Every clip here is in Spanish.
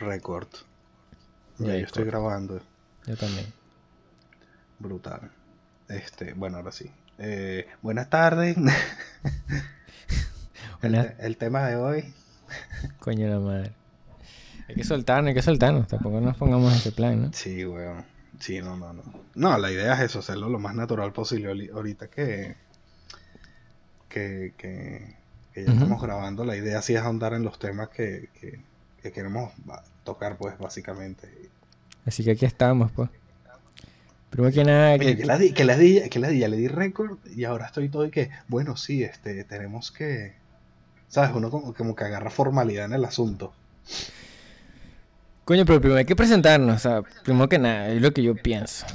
Record. Ya, yo estoy grabando. Yo también. Brutal. Este, bueno, ahora sí. Eh, buenas tardes. El, tema de hoy. Coño la madre. Hay que soltarnos, hay que soltarnos. Tampoco nos pongamos en ese plan, ¿no? Sí, weón. Sí, no, no, no. No, la idea es eso, hacerlo lo más natural posible. Ahorita que. que, que, ya estamos grabando, la idea sí es ahondar en los temas que, que queremos tocar, pues, básicamente. Así que aquí estamos, pues. Primero que nada... que, que, la di, que, la di, que la di, ya le di récord y ahora estoy todo y que, bueno, sí, este, tenemos que... ¿Sabes? Uno como, como que agarra formalidad en el asunto. Coño, pero primero hay que presentarnos, o sea, primero que nada, es lo que yo pienso.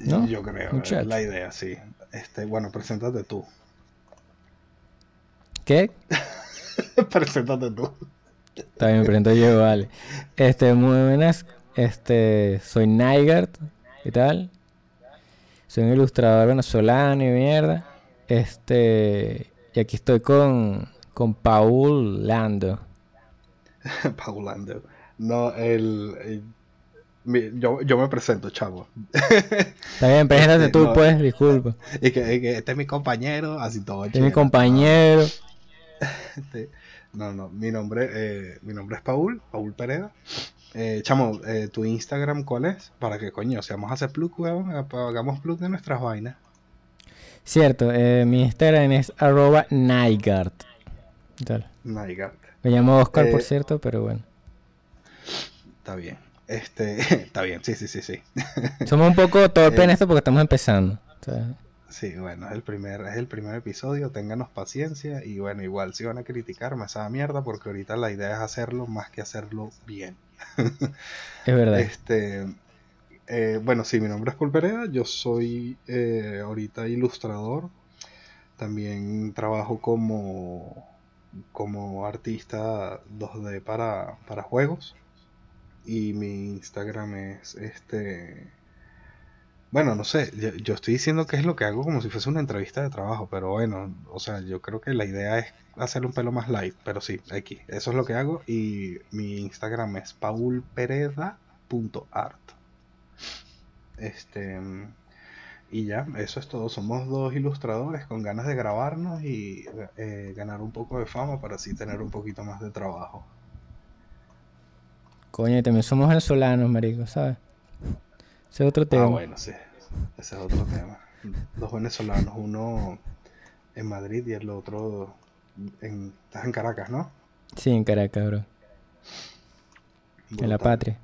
¿no? Yo creo, la idea, sí. Este, bueno, preséntate tú. ¿Qué? preséntate tú. También me presento yo, vale. Este, muy buenas. Este, soy Nygart, ¿qué tal? Soy un ilustrador venezolano y mierda. Este, y aquí estoy con, con Paul Lando. Paul Lando. No, el, yo, yo, me presento, chavo. Está bien, preséntate tú, pues, disculpa. Y que, este es mi compañero, así todo. Este es mi compañero. Este, no, no, mi nombre, eh, mi nombre es Paul, Paul Pereda. Eh, chamo, eh, ¿tu Instagram cuál es? Para que, coño, si vamos a hacer plug, hagamos plug de nuestras vainas. Cierto, eh, mi Instagram es arroba. Nygart. Me llamo Oscar, por cierto, pero bueno. Está bien. Este, está bien, sí, sí, sí, sí. Somos un poco torpes en esto porque estamos empezando. Sí, bueno, es el primer, es el primer episodio, ténganos paciencia y bueno, igual si van a criticarme esa mierda porque ahorita la idea es hacerlo más que hacerlo bien. es verdad. Este, eh, bueno, sí, mi nombre es Paul yo soy eh, ahorita ilustrador, también trabajo como, como artista 2D para, para juegos y mi Instagram es este bueno, no sé, yo, estoy diciendo que es lo que hago como si fuese una entrevista de trabajo, pero bueno, o sea, yo creo que la idea es hacer un pelo más light, pero sí, aquí, eso es lo que hago y mi Instagram es paulpereda.art. Este, y ya, eso es todo, somos dos ilustradores con ganas de grabarnos y eh, ganar un poco de fama para así tener un poquito más de trabajo. Coño, también somos venezolanos, marico, ¿sabes? Ese es otro tema. Ah, bueno, sí. Ese es otro tema. Dos venezolanos, uno en Madrid y el otro en... Estás en Caracas, ¿no? Sí, en Caracas, bro. En la patria.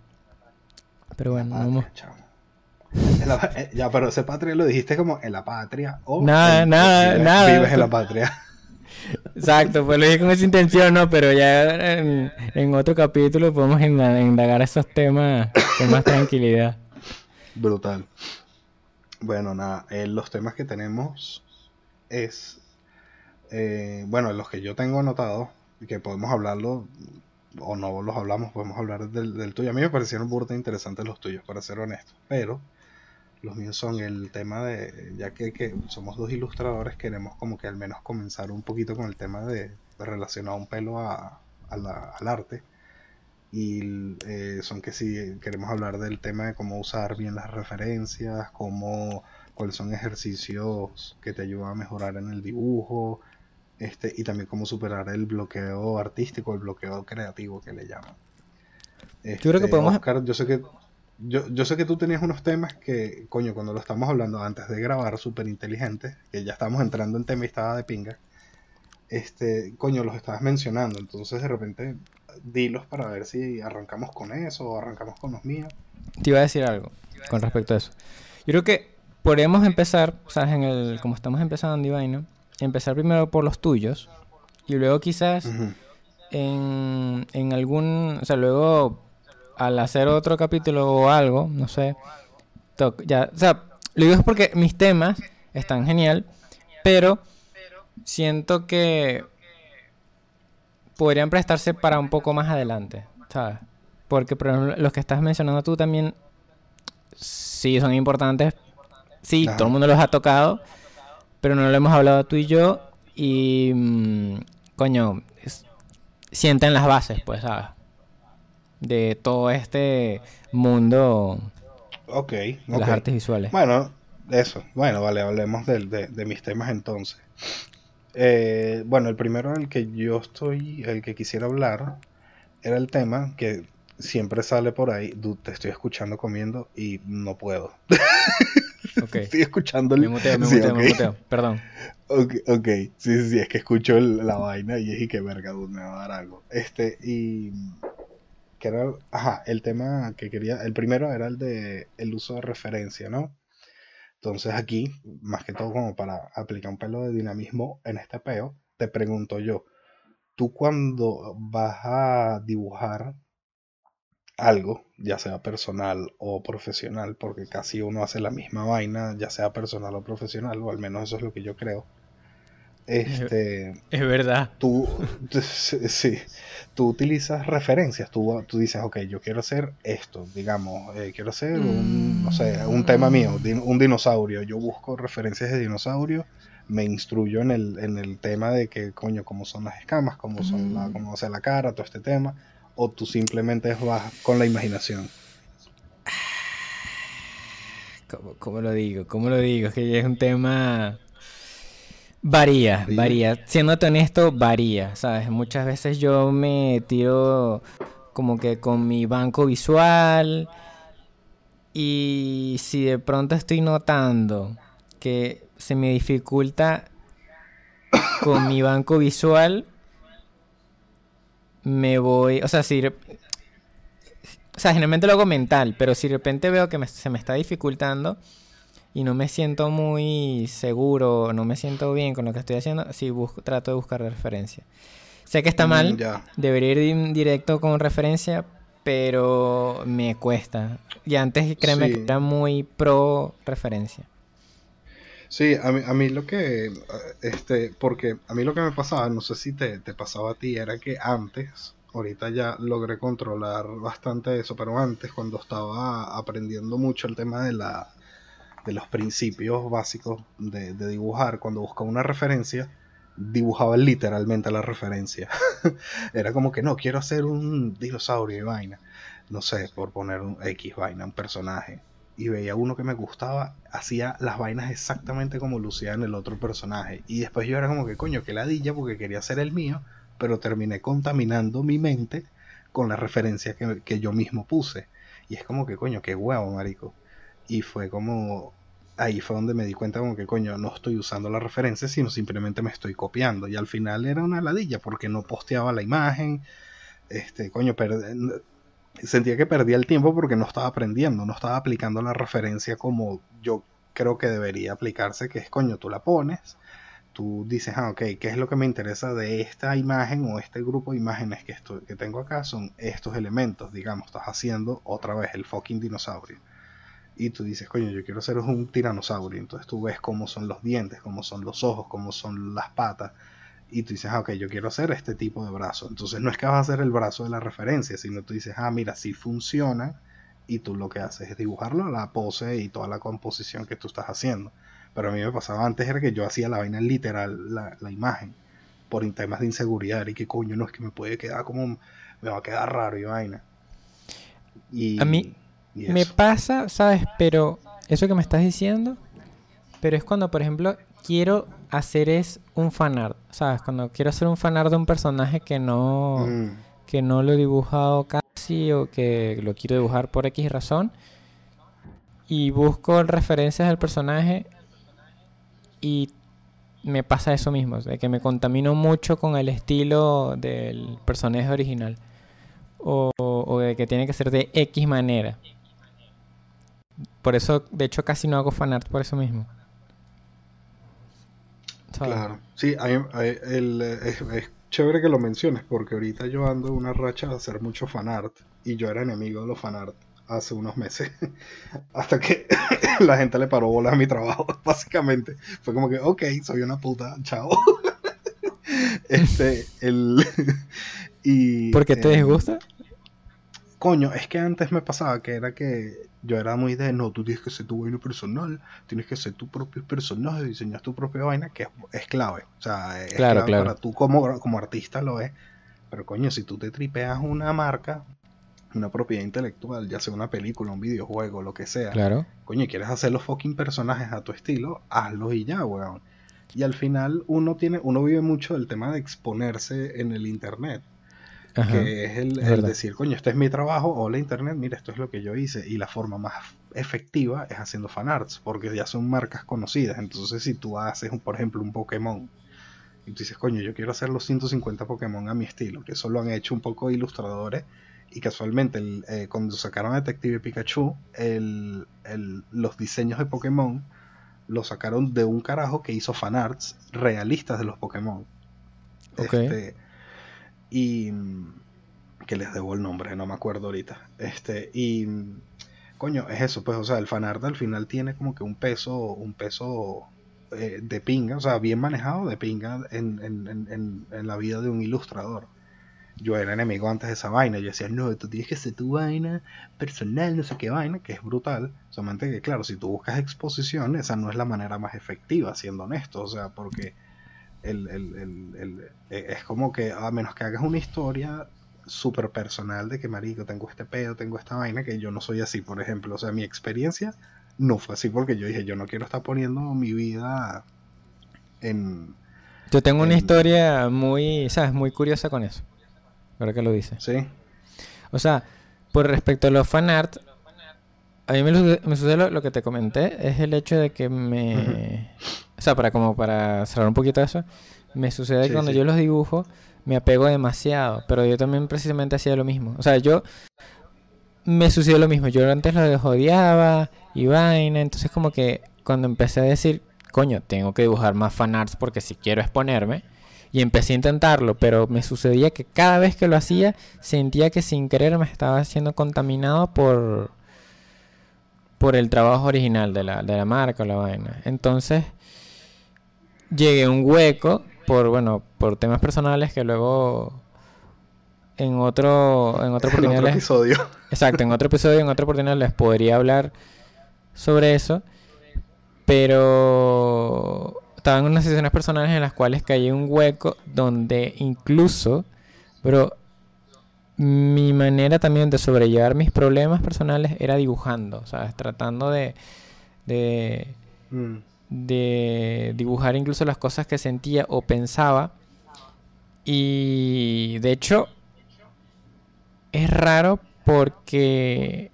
Pero bueno, vamos. Eh, ya, pero ese patria lo dijiste como en la patria o nada, nada, nada. Vives en la patria. Exacto, pues lo dije con esa intención, ¿no? Pero ya en, en otro capítulo podemos indagar esos temas con más tranquilidad. Brutal. Bueno, nada, eh, los temas que tenemos es, eh, bueno, los que yo tengo anotados, que podemos hablarlo, o no los hablamos, podemos hablar del, tuyo. A mí me parecieron burda interesantes los tuyos, para ser honesto, pero los míos son el tema de, ya que, somos dos ilustradores, queremos como que al menos comenzar un poquito con el tema de, relacionar un pelo a, al arte y eh, son que si queremos hablar del tema de cómo usar bien las referencias, cómo, cuáles son ejercicios que te ayudan a mejorar en el dibujo, este, y también cómo superar el bloqueo artístico, el bloqueo creativo que le llaman. yo creo que este, podemos... Oscar, yo sé que yo, yo sé que tú tenías unos temas que, coño, cuando lo estamos hablando antes de grabar, súper inteligentes, que ya estamos entrando en tema y estaba de pinga, este, coño, los estabas mencionando, entonces de repente dilos para ver si arrancamos con eso o arrancamos con los míos. Te iba a decir algo con respecto a eso. Yo creo que podríamos empezar, ¿sabes? En el, como estamos empezando en Divine, empezar primero por los tuyos y luego quizás en, en algún, o sea, luego al hacer otro capítulo o algo, no sé, ya, o sea, lo digo es porque mis temas están genial, pero siento que podrían prestarse para un poco más adelante, ¿sabes? Porque, por ejemplo, los que estás mencionando tú también, sí, son importantes. Sí, todo el mundo los ha tocado, pero no lo hemos hablado tú y yo. Y, mm, coño, sienten las bases, pues, ¿sabes? de todo este mundo de las artes visuales. Bueno, eso. Bueno, vale, hablemos de, de, mis temas entonces. Eh, bueno, el primero el que yo estoy, el que quisiera hablar, era el tema que siempre sale por ahí. te estoy escuchando comiendo y no puedo. Okay. estoy escuchando el... Me muteo, me muteo, me muteo. Perdón. Ok, okay. Sí, sí, sí, es que escucho la vaina y es y que verga, me va a dar algo. Este, y que era, ajá, el tema que quería, el primero era el de el uso de referencia, ¿no? Entonces aquí, más que todo como para aplicar un pelo de dinamismo en este peo, te pregunto yo, tú cuando vas a dibujar algo, ya sea personal o profesional, porque casi uno hace la misma vaina, ya sea personal o profesional, o al menos eso es lo que yo creo, este, es verdad. Tú, sí, tú utilizas referencias, tú, tú dices, ok, yo quiero hacer esto, digamos, eh, quiero hacer un, no sé, un tema mío, un dinosaurio. Yo busco referencias de dinosaurio, me instruyo en el, en el tema de que, coño, cómo son las escamas, cómo, son la, mm. cómo hace la cara, todo este tema, o tú simplemente vas con la imaginación. ¿Cómo, ¿Cómo, lo digo? ¿Cómo lo digo? Es que es un tema Varía, varía. Siéndote honesto, varía, ¿sabes? Muchas veces yo me tiro como que con mi banco visual y si de pronto estoy notando que se me dificulta con mi banco visual, me voy, o sea, si... O sea, generalmente lo hago mental, pero si de repente veo que se me está dificultando, y no me siento muy seguro, no me siento bien con lo que estoy haciendo, sí busco, trato de buscar referencia. Sé que está mm, mal, debería ir directo con referencia, pero me cuesta. Y antes créeme que era muy pro referencia. Sí, a mí, a mí lo que, este, porque a mí lo que me pasaba, no sé si te, te pasaba a ti, era que antes, ahorita ya logré controlar bastante eso, pero antes cuando estaba aprendiendo mucho el tema de la, de los principios básicos de, dibujar, cuando buscaba una referencia, dibujaba literalmente la referencia. Era como que no, quiero hacer un dinosaurio y vaina. No sé, por poner un X vaina, un personaje. Y veía uno que me gustaba, hacía las vainas exactamente como lucía en el otro personaje. Y después yo era como que coño, que ladilla porque quería ser el mío, pero terminé contaminando mi mente con la referencia que, que yo mismo puse. Y es como que coño, qué huevo, marico. Y fue como ahí fue donde me di cuenta como que coño, no estoy usando la referencia, sino simplemente me estoy copiando. Y al final era una ladilla porque no posteaba la imagen. Este, coño, sentía que perdía el tiempo porque no estaba aprendiendo, no estaba aplicando la referencia como yo creo que debería aplicarse, que es coño, tú la pones, tú dices, ah, ok, ¿qué es lo que me interesa de esta imagen o este grupo de imágenes que, estoy, que tengo acá? Son estos elementos, digamos, estás haciendo otra vez el fucking dinosaurio y tú dices, coño, yo quiero ser un tiranosaurio. Entonces tú ves cómo son los dientes, cómo son los ojos, cómo son las patas. Y tú dices, ah, ok, yo quiero hacer este tipo de brazo. Entonces no es que vas a hacer el brazo de la referencia, sino tú dices, ah, mira, sí funciona. Y tú lo que haces es dibujarlo, la pose y toda la composición que tú estás haciendo. Pero a mí me pasaba antes era que yo hacía la vaina literal, la, la imagen, por temas de inseguridad. Y que coño, no es que me puede quedar como, me va a quedar raro y vaina. A mí, me pasa, ¿sabes? Pero eso que me estás diciendo, pero es cuando, por ejemplo, quiero hacer es un fanart, ¿sabes? Cuando quiero hacer un fanart de un personaje que no, mm. que no lo he dibujado casi o que lo quiero dibujar por X razón y busco referencias del personaje y me pasa eso mismo, de que me contamino mucho con el estilo del personaje original o, o de que tiene que ser de X manera. Por eso, de hecho, casi no hago fanart por eso mismo. Claro, sí, es, chévere que lo menciones porque ahorita yo ando una racha de hacer mucho fanart y yo era enemigo de los fanart hace unos meses hasta que la gente le paró bola a mi trabajo básicamente fue como que ok soy una puta chao este el y ¿por qué te disgusta? coño es que antes me pasaba que era que yo era muy de, no, tú tienes que ser tu vaina personal, tienes que ser tu propio personaje, diseñar tu propia vaina, que es, clave. O sea, es claro, clave para tú como, como artista lo es. Pero coño, si tú te tripeas una marca, una propiedad intelectual, ya sea una película, un videojuego, lo que sea. Claro. Coño, quieres hacer los fucking personajes a tu estilo, hazlos y ya, weón. Y al final uno tiene, uno vive mucho el tema de exponerse en el internet. Que es el, decir, coño, este es mi trabajo, hola internet, mira, esto es lo que yo hice. Y la forma más efectiva es haciendo fanarts, porque ya son marcas conocidas. Entonces, si tú haces, por ejemplo, un Pokémon, y tú dices, coño, yo quiero hacer los 150 Pokémon a mi estilo, que eso lo han hecho un poco ilustradores y casualmente eh, cuando sacaron Detective Pikachu, el, los diseños de Pokémon los sacaron de un carajo que hizo fanarts realistas de los Pokémon. Este, y que les debo el nombre, no me acuerdo ahorita. Este, y coño, es eso, pues, o sea, el fanart al final tiene como que un peso, un peso eh, de pinga, o sea, bien manejado de pinga en, en, en la vida de un ilustrador yo era enemigo antes de esa vaina. Yo decía, no, tú tienes que hacer tu vaina personal, no sé qué vaina, que es brutal. Solamente que, claro, si tú buscas exposición, esa no es la manera más efectiva, siendo honesto. O sea, porque el, el, el, e, es como que, a menos que hagas una historia súper personal de que, marico, tengo este pedo, tengo esta vaina, que yo no soy así, por ejemplo. O sea, mi experiencia no fue así porque yo dije, yo no quiero estar poniendo mi vida en... Yo tengo una historia muy, ¿sabes? Muy curiosa con eso ahora que lo dice. Sí. O sea, por respecto a los fanart, a mí me, sucede lo, que te comenté, es el hecho de que me... O sea, para como para cerrar un poquito eso, me sucede que cuando yo los dibujo me apego demasiado, pero yo también precisamente hacía lo mismo. O sea, yo me sucedió lo mismo, yo antes lo odiaba y vaina, entonces como que cuando empecé a decir, coño, tengo que dibujar más fanarts porque si quiero exponerme, y empecé a intentarlo, pero me sucedía que cada vez que lo hacía sentía que sin querer me estaba siendo contaminado por por el trabajo original de la, de la marca o la vaina. Entonces llegué a un hueco por bueno, por temas personales que luego en otro en otro episodio. Exacto, en otro episodio, en otra oportunidad les podría hablar sobre eso, pero estaban unas sesiones personales en las cuales caí un hueco donde incluso, pero mi manera también de sobrellevar mis problemas personales era dibujando, ¿sabes? Tratando de, de, mm. De dibujar incluso las cosas que sentía o pensaba. Y de hecho, es raro porque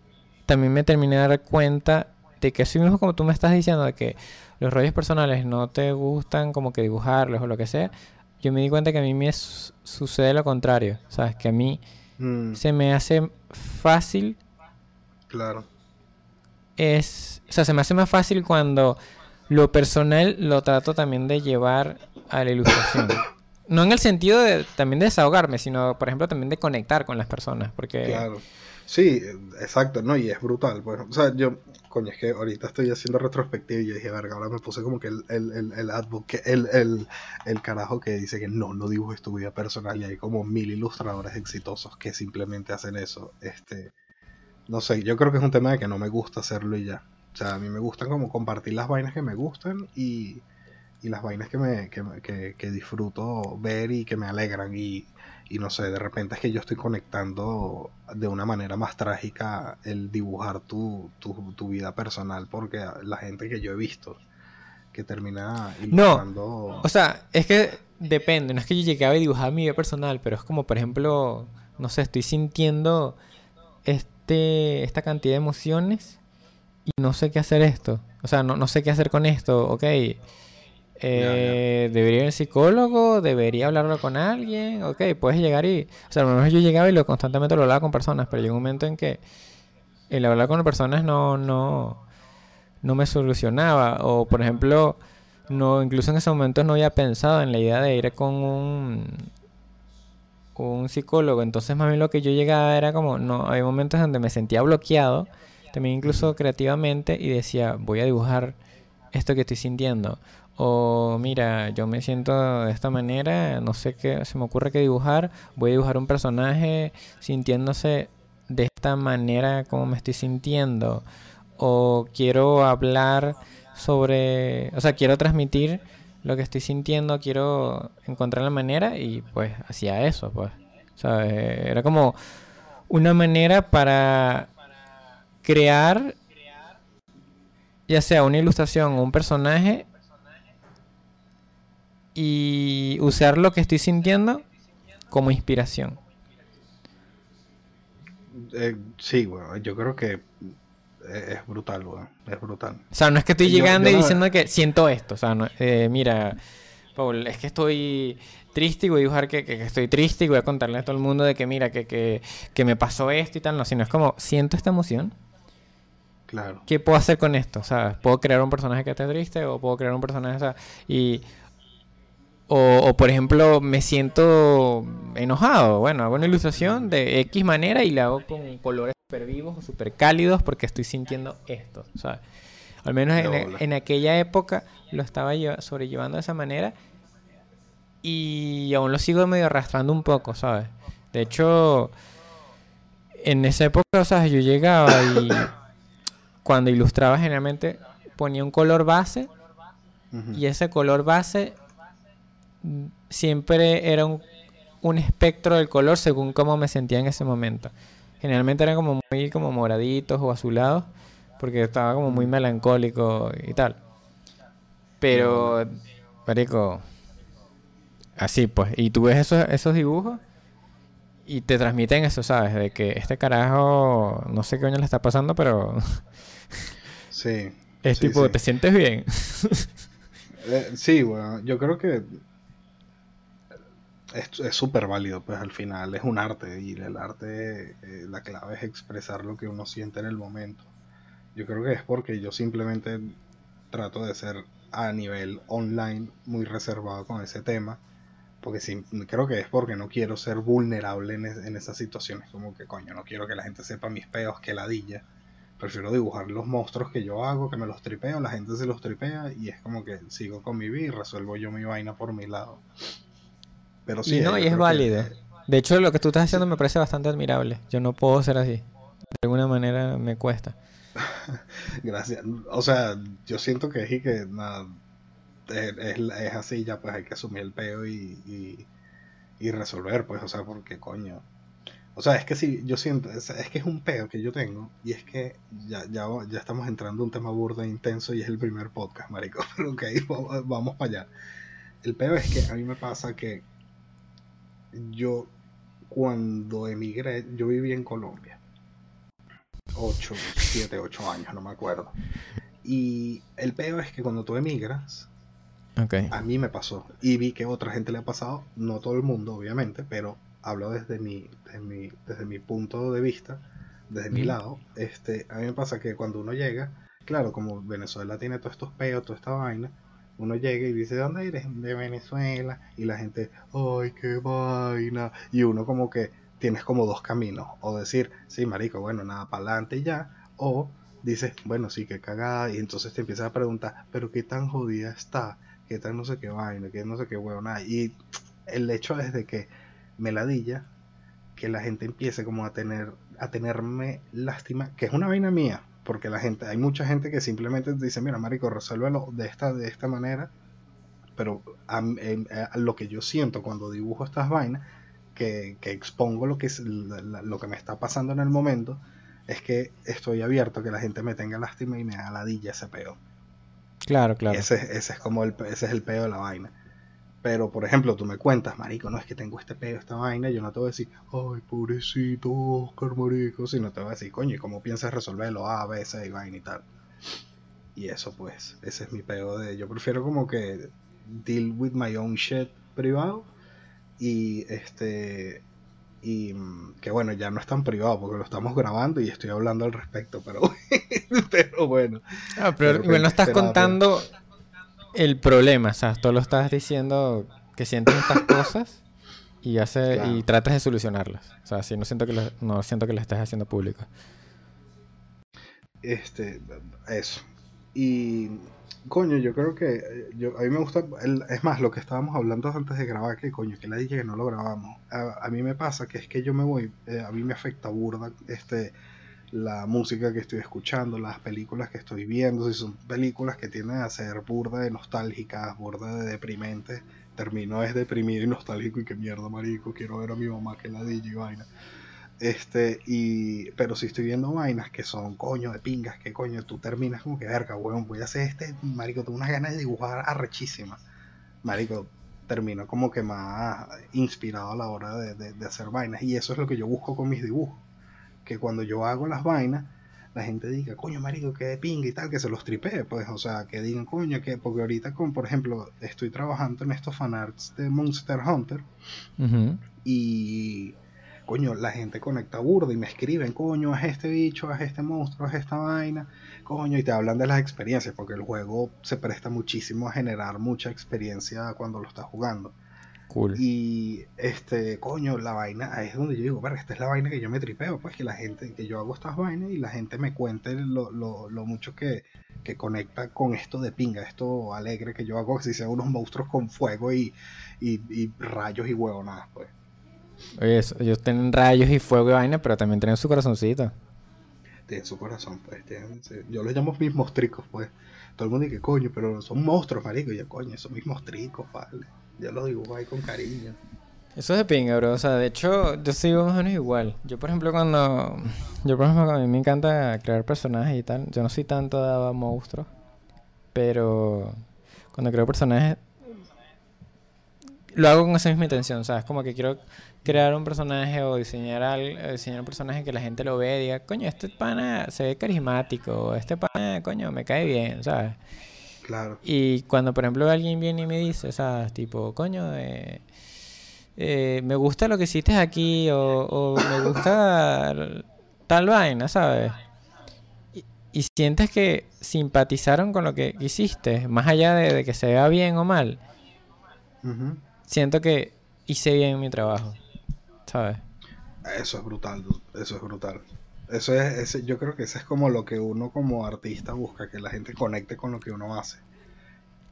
también me terminé de dar cuenta de que así mismo como tú me estás diciendo, de que los rollos personales no te gustan como que dibujarlos o lo que sea, yo me di cuenta que a mí me sucede lo contrario, ¿sabes? Que a mí mm. se me hace fácil. Claro. Es, o sea, se me hace más fácil cuando lo personal lo trato también de llevar a la ilustración. no en el sentido de también de desahogarme, sino por ejemplo también de conectar con las personas, porque Claro. Sí, exacto, no, y es brutal, pues, o sea, yo coño, es que ahorita estoy haciendo retrospectiva y yo dije, verga, ahora me puse como que el, el, el, el el, el, carajo que dice que no, no dibujes tu vida personal y hay como mil ilustradores exitosos que simplemente hacen eso. Este, no sé, yo creo que es un tema de que no me gusta hacerlo y ya. O sea, a mí me gustan como compartir las vainas que me gustan y, y las vainas que, me, que, que, que disfruto ver y que me alegran. Y y no sé, de repente es que yo estoy conectando de una manera más trágica el dibujar tu, tu, vida personal, porque la gente que yo he visto que termina ilustrando... No, o sea, es que depende, no es que yo llegue a dibujar mi vida personal, pero es como, por ejemplo, no sé, estoy sintiendo este, esta cantidad de emociones y no sé qué hacer esto. O sea, no, no sé qué hacer con esto, ok eh, ¿Debería ir al psicólogo? ¿Debería hablarlo con alguien? Ok, puedes llegar y... O sea, a lo mejor yo llegaba y lo constantemente lo hablaba con personas, pero llegó un momento en que el hablar con personas no, no, no me solucionaba. O, por ejemplo, no incluso en ese momento no había pensado en la idea de ir con un, un psicólogo. Entonces, más bien lo que yo llegaba era como... no Hay momentos donde me sentía bloqueado, también incluso creativamente, y decía, voy a dibujar esto que estoy sintiendo o mira, yo me siento de esta manera, no sé qué, se me ocurre que dibujar, voy a dibujar un personaje sintiéndose de esta manera como me estoy sintiendo. O quiero hablar sobre, o sea, quiero transmitir lo que estoy sintiendo, quiero encontrar la manera y pues hacía eso, pues. Era como una manera para crear ya sea una ilustración o un personaje y usar lo que estoy sintiendo como inspiración. Eh, sí, bueno, yo creo que es brutal, weón. Es brutal. O sea, no es que estoy llegando y diciendo que siento esto. O sea, eh, mira, Paul, es que estoy triste y voy a dibujar que, estoy triste y voy a contarle a todo el mundo de que mira, que, que, me pasó esto y tal. No, sino es como, siento esta emoción. Claro. ¿Qué puedo hacer con esto? O sea, puedo crear un personaje que esté triste o puedo crear un personaje, o sea, y o, por ejemplo, me siento enojado. Bueno, hago una ilustración de X manera y la hago con colores super vivos o super cálidos porque estoy sintiendo esto. O sea, al menos en, aquella época lo estaba sobrellevando de esa manera y aún lo sigo medio arrastrando un poco, ¿sabes? De hecho, en esa época, o sea, yo llegaba y cuando ilustraba generalmente ponía un color base y ese color base siempre era un, espectro del color según cómo me sentía en ese momento. Generalmente eran como muy como moraditos o azulados, porque estaba como muy melancólico y tal. Pero, marico, así pues. Y tú ves esos, esos dibujos y te transmiten eso, ¿sabes? De que este carajo, no sé qué coño le está pasando, pero... Sí. Es tipo, ¿te sientes bien? Eh, sí, bueno, yo creo que es súper válido, pues al final es un arte y el arte, eh, la clave es expresar lo que uno siente en el momento. Yo creo que es porque yo simplemente trato de ser a nivel online muy reservado con ese tema, porque sí, creo que es porque no quiero ser vulnerable en, en esas situaciones, como que coño, no quiero que la gente sepa mis peos, que ladilla. Prefiero dibujar los monstruos que yo hago, que me los tripeo, la gente se los tripea y es como que sigo con mi vida y resuelvo yo mi vaina por mi lado. Pero sí, y no, y es válido. De hecho, lo que tú estás haciendo me parece bastante admirable. Yo no puedo ser así. De alguna manera me cuesta. Gracias. O sea, yo siento que es que nada, es, así, ya pues hay que asumir el peo y, y, resolver, pues, o sea, porque coño. O sea, es que sí, yo siento, es, que es un peo que yo tengo y es que ya, ya, ya estamos entrando en un tema burdo e intenso y es el primer podcast, marico. Pero ok, vamos, vamos para allá. El peo es que a mí me pasa que yo cuando emigré, yo viví en Colombia. 8, 7, 8 años, no me acuerdo. Y el peor es que cuando tú emigras, a mí me pasó. Y vi que a otra gente le ha pasado, no todo el mundo, obviamente, pero hablo desde mi, desde mi, desde mi punto de vista, desde mi lado. Este, a mí me pasa que cuando uno llega, claro, como Venezuela tiene todos estos peos, toda esta vaina, uno llega y dice, ¿de dónde eres? De Venezuela. Y la gente, ¡ay, qué vaina! Y uno como que tienes como dos caminos. O decir, sí, marico, bueno, nada, para adelante ya. O dices, bueno, sí, qué cagada. Y entonces te empiezas a preguntar, ¿pero qué tan jodida está? ¿Qué tan no sé qué vaina? ¿Qué no sé qué nada Y el hecho es de que me ladilla que la gente empiece como a tener a tenerme lástima, que es una vaina mía, porque la gente, hay mucha gente que simplemente dice, mira, marico, resuélvelo de esta, de esta manera, pero a, lo que yo siento cuando dibujo estas vainas, que, expongo lo que, es, lo que me está pasando en el momento, es que estoy abierto a que la gente me tenga lástima y me haga ladilla ese peo. Claro, claro. ese, ese, es como el, ese es el peo de la vaina. Pero, por ejemplo, tú me cuentas, marico, no es que tengo este pedo, esta vaina, yo no te voy a decir, ay, pobrecito Oscar, marico, sino te voy a decir, coño, ¿y cómo piensas resolverlo? A, B, C y vaina y tal. Y eso, pues, ese es mi pedo de. Yo prefiero como que deal with my own shit privado y este. Y que bueno, ya no es tan privado porque lo estamos grabando y estoy hablando al respecto, pero, pero bueno. Ah, pero igual no estás contando el problema, o sea, tú lo estás diciendo que sientes estas cosas y hace y tratas de solucionarlas. O sea, si no siento que lo, no siento que lo estés haciendo público. Este, eso. Y coño, yo creo que yo, a mí me gusta, es más, lo que estábamos hablando antes de grabar, que coño, que la dije que no lo grabamos. A, mí me pasa que es que yo me voy, eh, a mí me afecta burda, este, la música que estoy escuchando, las películas que estoy viendo, si son películas que tienden a ser burda de nostálgicas, burda de deprimentes, termino es deprimido y nostálgico y que mierda marico, quiero ver a mi mamá que la DJ vaina. Este, y, pero si estoy viendo vainas que son coño de pingas, que coño, tú terminas como que verga, weón, voy a hacer este, marico, tengo unas ganas de dibujar arrechísima. Marico, termino como que más inspirado a la hora de, hacer vainas. Y eso es lo que yo busco con mis dibujos. Que cuando yo hago las vainas, la gente diga, coño, marico, que de pinga y tal, que se los tripee, pues, o sea, que digan, coño, que, porque ahorita, con, por ejemplo, estoy trabajando en estos fanarts de Monster Hunter y coño, la gente conecta burda y me escriben, coño, es este bicho, es este monstruo, es esta vaina, coño, y te hablan de las experiencias, porque el juego se presta muchísimo a generar mucha experiencia cuando lo estás jugando. Cool. Y este, coño, la vaina, ahí es donde yo digo, verga, esta es la vaina que yo me tripeo, pues que la gente, que yo hago estas vainas y la gente me cuente lo, lo, lo mucho que, que, conecta con esto de pinga, esto alegre que yo hago, si sean unos monstruos con fuego y, y, y rayos y huevonadas, pues. Oye, ellos tienen rayos y fuego y vaina, pero también tienen su corazoncito. Tienen su corazón, pues. yo los llamo mis mostricos, pues. Todo el mundo dice, coño, pero son monstruos, marico. Y yo, coño, son mis mostricos, vale. Yo los dibujo ahí con cariño. Eso es de pinga, bro. O sea, de hecho, yo sigo más o menos igual. Yo, por ejemplo, cuando. Yo, por ejemplo, a mí me encanta crear personajes y tal. Yo no soy tanto de monstruos. Pero. Cuando creo personajes. Lo hago con esa misma intención, ¿sabes? Como que quiero crear un personaje o diseñar, al, diseñar un personaje que la gente lo ve y diga, coño, este pana se ve carismático, este pana, coño, me cae bien, ¿sabes? Claro. Y cuando, por ejemplo, alguien viene y me dice, ¿sabes? Tipo, coño, eh, eh, me gusta lo que hiciste aquí o, me gusta tal vaina, ¿sabes? Y, sientes que simpatizaron con lo que hiciste, más allá de, que se vea bien o mal. Siento que hice bien mi trabajo. Eso es brutal, eso es brutal. Eso es, yo creo que eso es como lo que uno como artista busca, que la gente conecte con lo que uno hace.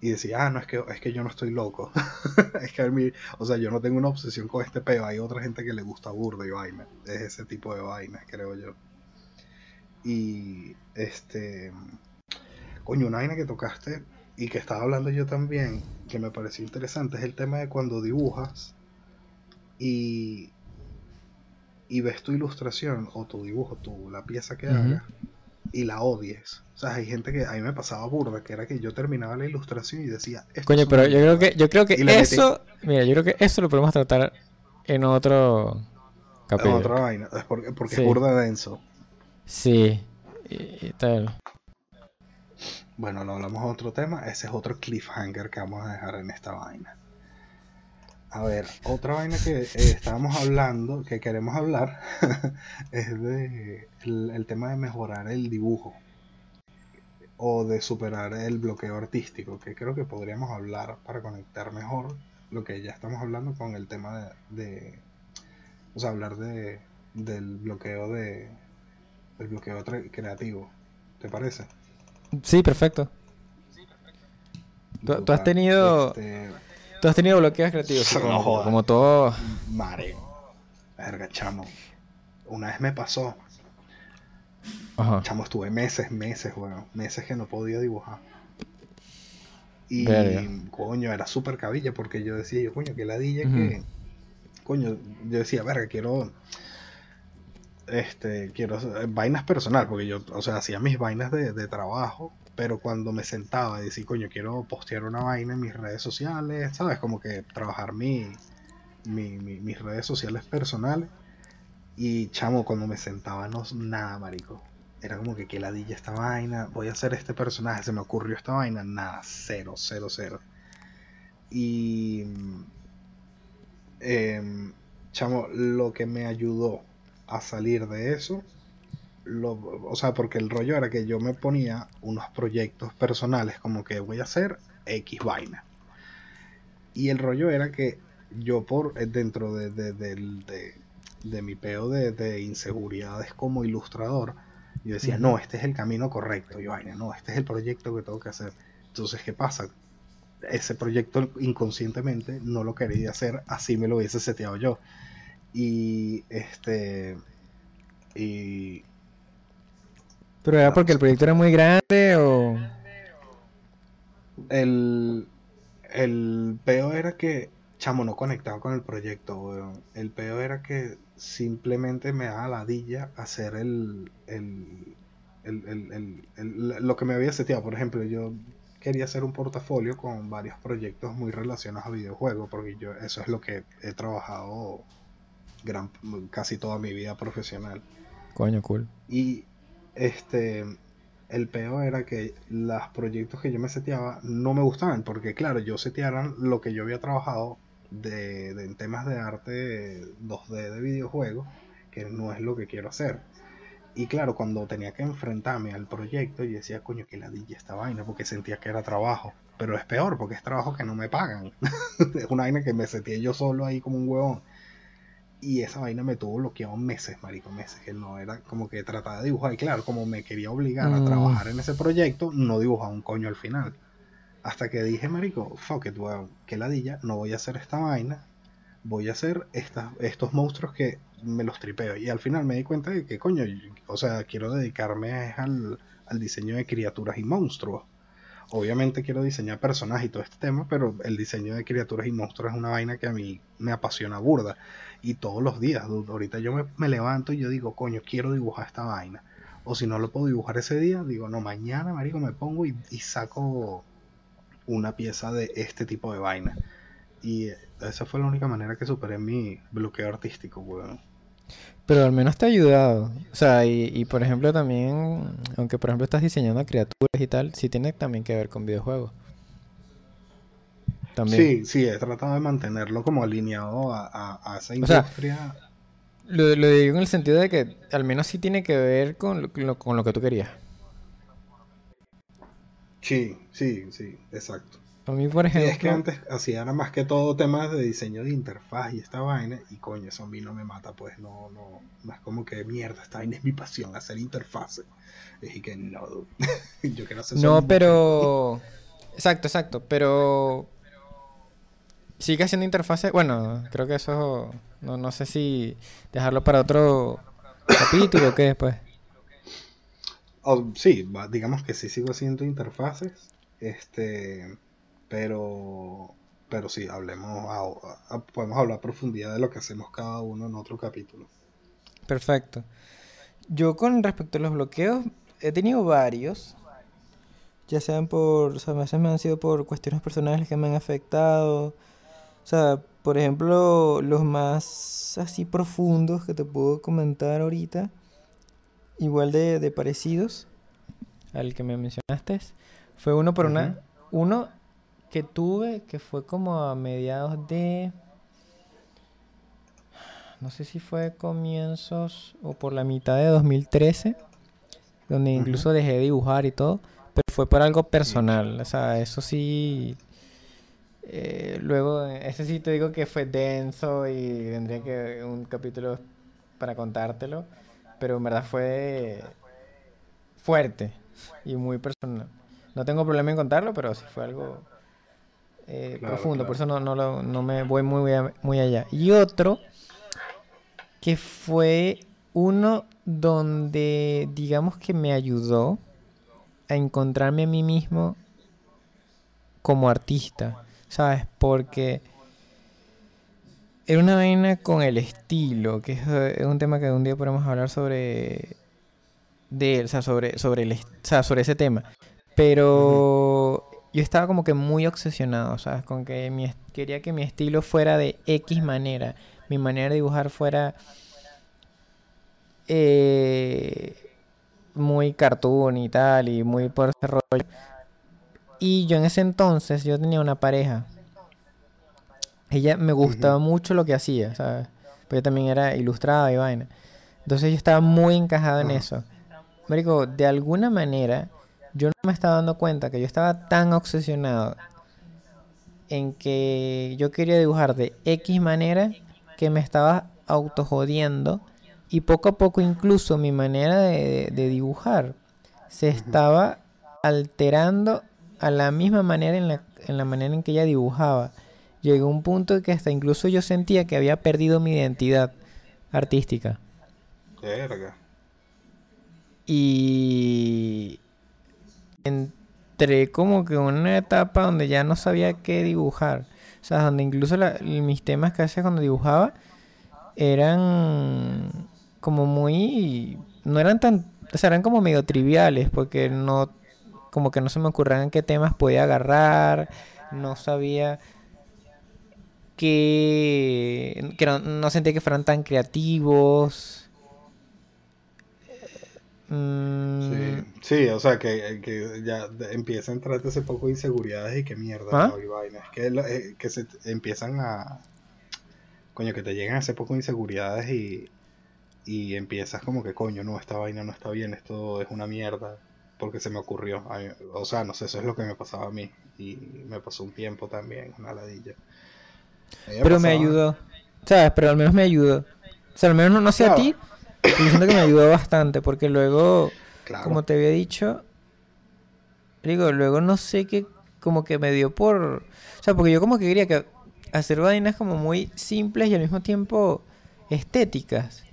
Y decir, ah, no, es que, es que yo no estoy loco. es que a mí, o sea, yo no tengo una obsesión con este peo. Hay otra gente que le gusta burda y vaina. Es ese tipo de vaina, creo yo. Y, este, coño, una vaina que tocaste y que estaba hablando yo también, que me pareció interesante, es el tema de cuando dibujas y y ves tu ilustración o tu dibujo, tu, la pieza que hagas y la odies. O sea, hay gente que a mí me pasaba burda, que era que yo terminaba la ilustración y decía... Coño, pero yo creo que, yo creo que eso... Mira, yo creo que eso lo podemos tratar en otro capítulo. En otra vaina, es porque, porque es burda denso. Sí, y, tal. Bueno, lo hablamos de otro tema. Ese es otro cliffhanger que vamos a dejar en esta vaina. A ver, otra vaina que eh, estábamos hablando, que queremos hablar, es de el, tema de mejorar el dibujo o de superar el bloqueo artístico, que creo que podríamos hablar para conectar mejor lo que ya estamos hablando con el tema de, o sea, hablar de del bloqueo de del bloqueo creativo, ¿te parece? Sí, perfecto. ¿Tú, has tenido este, Tú has tenido bloqueos creativos, como, todo. Mare. Verga, chamo. Una vez me pasó. Chamo, estuve meses, meses, weón. Meses que no podía dibujar. Y coño, era súper cabilla porque yo decía, yo, coño, que ladilla que. Coño, yo decía, verga, quiero. Este, quiero. Vainas personal, porque yo, o sea, hacía mis vainas de, de trabajo pero cuando me sentaba y decía, coño, quiero postear una vaina en mis redes sociales, ¿sabes? Como que trabajar mi, mis redes sociales personales. Y chamo, cuando me sentaba, no nada, marico. Era como que, que ladilla esta vaina, voy a hacer este personaje, se me ocurrió esta vaina, nada, cero, cero, cero. Y. Em, chamo, lo que me ayudó a salir de eso o sea, porque el rollo era que yo me ponía unos proyectos personales como que voy a hacer X vaina. Y el rollo era que yo por eh, dentro de, de, mi peo de, inseguridades como ilustrador, yo decía, no, este es el camino correcto, y vaina, no, este es el proyecto que tengo que hacer. Entonces, ¿qué pasa? Ese proyecto inconscientemente no lo quería hacer, así me lo hubiese seteado yo. Y este... Y, ¿Pero era porque el proyecto era muy grande o...? El, el peo era que, chamo, no conectado con el proyecto, weón. El peor era que simplemente me daba ladilla hacer el, el, el, el, lo que me había seteado. Por ejemplo, yo quería hacer un portafolio con varios proyectos muy relacionados a videojuegos, porque yo eso es lo que he trabajado gran, casi toda mi vida profesional. Coño, cool. Y este el peor era que los proyectos que yo me seteaba no me gustaban, porque claro, yo setearan lo que yo había trabajado de, en temas de arte 2D de videojuegos, que no es lo que quiero hacer. Y claro, cuando tenía que enfrentarme al proyecto, yo decía, coño, que ladilla esta vaina, porque sentía que era trabajo. Pero es peor, porque es trabajo que no me pagan. es una vaina que me seteé yo solo ahí como un huevón. Y esa vaina me tuvo bloqueado meses, marico, meses. Que no era como que trataba de dibujar. Y claro, como me quería obligar a mm. trabajar en ese proyecto, no dibujaba un coño al final. Hasta que dije, marico, fuck it, weón, que ladilla, no voy a hacer esta vaina. Voy a hacer estos monstruos que me los tripeo. Y al final me di cuenta de que, coño, o sea, quiero dedicarme al, diseño de criaturas y monstruos. Obviamente quiero diseñar personajes y todo este tema, pero el diseño de criaturas y monstruos es una vaina que a mí me apasiona burda. Y todos los días, ahorita yo me, levanto y yo digo, coño, quiero dibujar esta vaina. O si no lo puedo dibujar ese día, digo, no, mañana, marico, me pongo y, saco una pieza de este tipo de vaina. Y esa fue la única manera que superé mi bloqueo artístico, weón. Pero al menos te ha ayudado. O sea, y, por ejemplo también, aunque por ejemplo estás diseñando criaturas y tal, sí tiene también que ver con videojuegos. También. Sí, sí, he tratado de mantenerlo como alineado a, esa industria. lo, digo en el sentido de que al menos sí tiene que ver con lo, con lo que tú querías. Sí, sí, sí, exacto. A mí, por ejemplo. es que antes hacía nada más que todo temas de diseño de interfaz y esta vaina, y coño, eso a mí no me mata, pues no, no, no es como que mierda, esta vaina es mi pasión, hacer interfaces. Y que no, yo quiero hacer No, pero. Exacto, exacto, pero. Sigue haciendo interfaces. Bueno, creo que eso. No, no sé si dejarlo para otro capítulo o qué después. Oh, sí, digamos que sí sigo haciendo interfaces. Este pero, pero sí, hablemos, podemos hablar a profundidad de lo que hacemos cada uno en otro capítulo. Perfecto. Yo con respecto a los bloqueos, he tenido varios. Ya sean por, o sea, a veces me han sido por cuestiones personales que me han afectado. O sea, por ejemplo, los más así profundos que te puedo comentar ahorita, igual de, parecidos al que me mencionaste, fue uno por una, uno que tuve, que fue como a mediados de... No sé si fue comienzos o por la mitad de 2013, donde incluso dejé de dibujar y todo, pero fue por algo personal, o sea, eso sí... Eh, luego, ese sí te digo que fue denso y tendría que un capítulo para contártelo, pero en verdad fue fuerte y muy personal. No tengo problema en contarlo, pero sí fue algo eh, profundo, por eso no, no, me voy muy, muy allá. Y otro que fue uno donde digamos que me ayudó a encontrarme a mí mismo como artista, ¿sabes? Porque era una vaina con el estilo, que es, un tema que un día podemos hablar sobre de, o sea, sobre, sobre, el, sobre ese tema. Pero yo estaba como que muy obsesionado, ¿sabes? Con que mi, quería que mi estilo fuera de X manera. Mi manera de dibujar fuera eh, muy cartoon y tal, y muy por ese rollo. Y yo en ese entonces, yo tenía una pareja. Ella me gustaba mucho lo que hacía, ¿sabes? Yo también era ilustrada y vaina. Entonces yo estaba muy encajado en eso. Marico, de alguna manera yo no me estaba dando cuenta que yo estaba tan obsesionado en que yo quería dibujar de X manera que me estaba autojodiendo y poco a poco incluso mi manera de, dibujar se estaba alterando a la misma manera en la, en la manera en que ella dibujaba. Llegó un punto que hasta incluso yo sentía que había perdido mi identidad artística. Y entré como que en una etapa donde ya no sabía qué dibujar. O sea, donde incluso mis temas que hacía cuando dibujaba eran como muy... No eran tan... O sea, eran como medio triviales porque no... Como que no se me ocurrían qué temas podía agarrar. No sabía que, que no, sentía que fueran tan creativos. Mm. Sí, o sea, que, que, ya empieza a entrarte ese poco de inseguridades y que mierda, ¿Ah? Que, eh, que se empiezan a. Coño, que te llegan ese poco de inseguridades y, y empiezas como que, coño, no, esta vaina no está bien, esto es una mierda, porque se me ocurrió. O sea, no sé, eso es lo que me pasaba a mí. Y me pasó un tiempo también, una ladilla. Pero me ayudó, ¿sabes? Pero al menos me ayudó. O sea, al menos no, sé a ti, estoy diciendo que me ayudó bastante, porque luego, como te había dicho, digo, luego no sé qué, como que me dio por... O sea, porque yo como que quería que hacer vainas como muy simples y al mismo tiempo estéticas.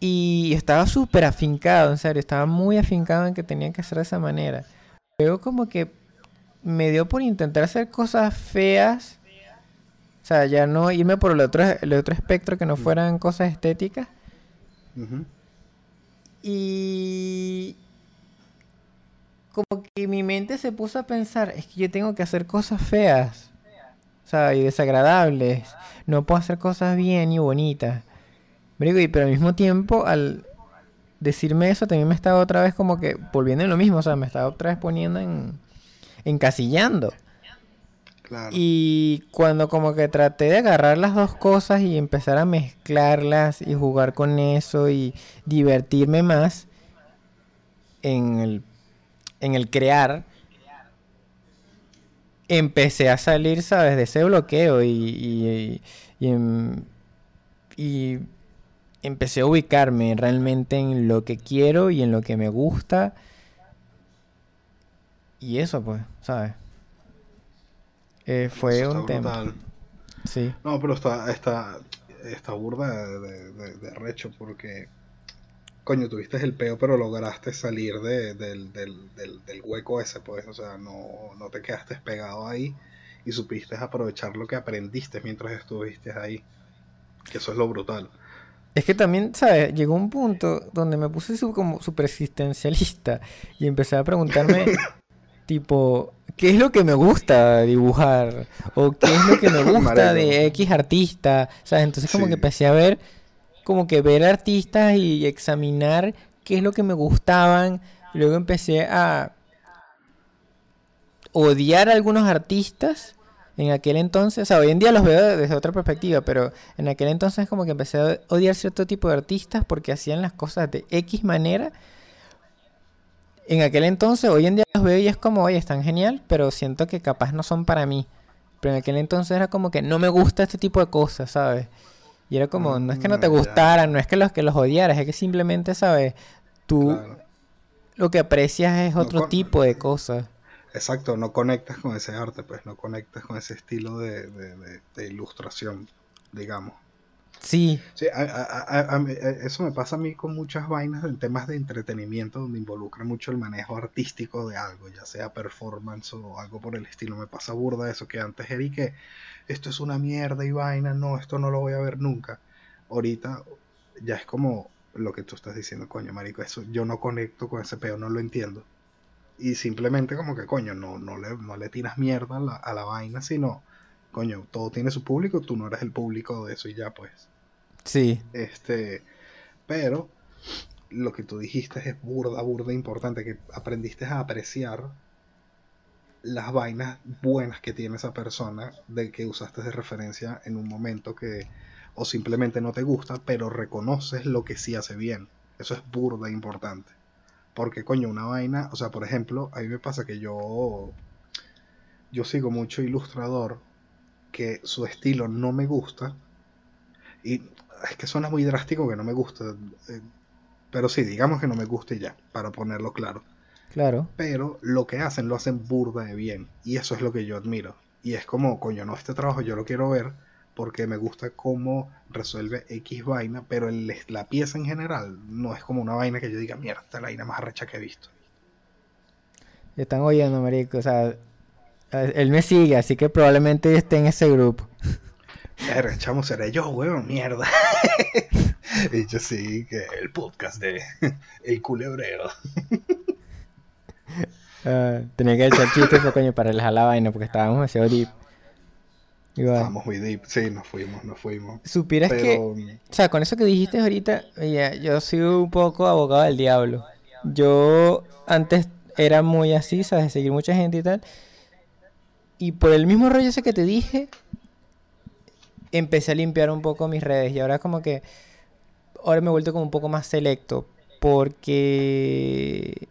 Y estaba súper afincado, en serio, estaba muy afincado en que tenía que hacer de esa manera. Luego como que me dio por intentar hacer cosas feas. O sea, ya no irme por el otro, el otro espectro que no mm. fueran cosas estéticas. Y como que mi mente se puso a pensar, es que yo tengo que hacer cosas feas. O sea, y desagradables. No puedo hacer cosas bien y bonitas pero al mismo tiempo, al decirme eso, también me estaba otra vez como que volviendo en lo mismo, o sea, me estaba otra vez poniendo en encasillando. Y cuando como que traté de agarrar las dos cosas y empezar a mezclarlas y jugar con eso y divertirme más en el, en el crear, empecé a salir, ¿sabes? De ese bloqueo y, y, y, y empecé a ubicarme realmente en lo que quiero y en lo que me gusta. Y eso, pues, ¿sabes? Eh, fue un tema. Sí. No, pero está, está, está burda de, de, recho porque, coño, tuviste el peo, pero lograste salir de, del, del, del, hueco ese, pues, o sea, no, no te quedaste pegado ahí y supiste aprovechar lo que aprendiste mientras estuviste ahí. Que eso es lo brutal. Es que también, ¿sabes? Llegó un punto donde me puse como super existencialista y empecé a preguntarme, tipo, ¿qué es lo que me gusta dibujar? ¿O qué es lo que me gusta de X artista? ¿Sabes? Entonces como que empecé a ver, como que ver artistas y examinar qué es lo que me gustaban. luego empecé a odiar a algunos artistas en aquel entonces, o sea, hoy en día los veo desde otra perspectiva, pero en aquel entonces como que empecé a odiar cierto tipo de artistas porque hacían las cosas de X manera. En aquel entonces, hoy en día los veo y es como, oye, están genial, pero siento que capaz no son para mí. Pero en aquel entonces era como que no me gusta este tipo de cosas, ¿sabes? Y era como, no es que no te mm, gustaran, no es que los que los odiaras, es que simplemente, ¿sabes? Tú lo que aprecias es otro tipo de cosas. Exacto, no conectas con ese arte, pues no conectas con ese estilo de, ilustración, digamos. Sí. Sí, eso me pasa a mí con muchas vainas en temas de entretenimiento donde involucra mucho el manejo artístico de algo, ya sea performance o algo por el estilo. Me pasa burda eso que antes era que esto es una mierda y vaina, no, esto no lo voy a ver nunca. Ahorita ya es como lo que tú estás diciendo, coño, marico, eso yo no conecto con ese peo, no lo entiendo y simplemente como que, coño, no, no, le, no le tiras mierda a la vaina, sino, coño, todo tiene su público, tú no eres el público de eso y ya pues. Sí. Este, pero lo que tú dijiste es burda, burda importante, que aprendiste a apreciar las vainas buenas que tiene esa persona de que usaste de referencia en un momento que o simplemente no te gusta, pero reconoces lo que sí hace bien. Eso es burda importante. Porque, coño, una vaina, o sea, por ejemplo, a mí me pasa que yo, yo sigo mucho ilustrador que su estilo no me gusta. Y es que suena muy drástico que no me gusta. Eh, pero sí, digamos que no me gusta y ya, para ponerlo claro. Claro. Pero lo que hacen, lo hacen burda de bien. Y eso es lo que yo admiro. Y es como, coño, no, este trabajo yo lo quiero ver porque me gusta cómo resuelve X vaina, pero la pieza en general no es como una vaina que yo diga, mierda, esta es la vaina más arrecha que he visto. Están oyendo, marico, o sea, él me sigue, así que probablemente esté en ese grupo. Verga, chamo, seré yo, weón, mierda. y yo sí, que el podcast de El Culebrero. Uh, tenía que echar chistes, coño, para relajar la vaina, porque estábamos demasiado deep. Estábamos muy deep, sí, nos fuimos, nos fuimos. Supieras que, o sea, con eso que dijiste ahorita, yo soy un poco abogado del diablo. Yo antes era muy así, ¿sabes? De seguir mucha gente y tal. Y por el mismo rollo ese que te dije, empecé a limpiar un poco mis redes. Y ahora como que, ahora me he vuelto como un poco más selecto. Porque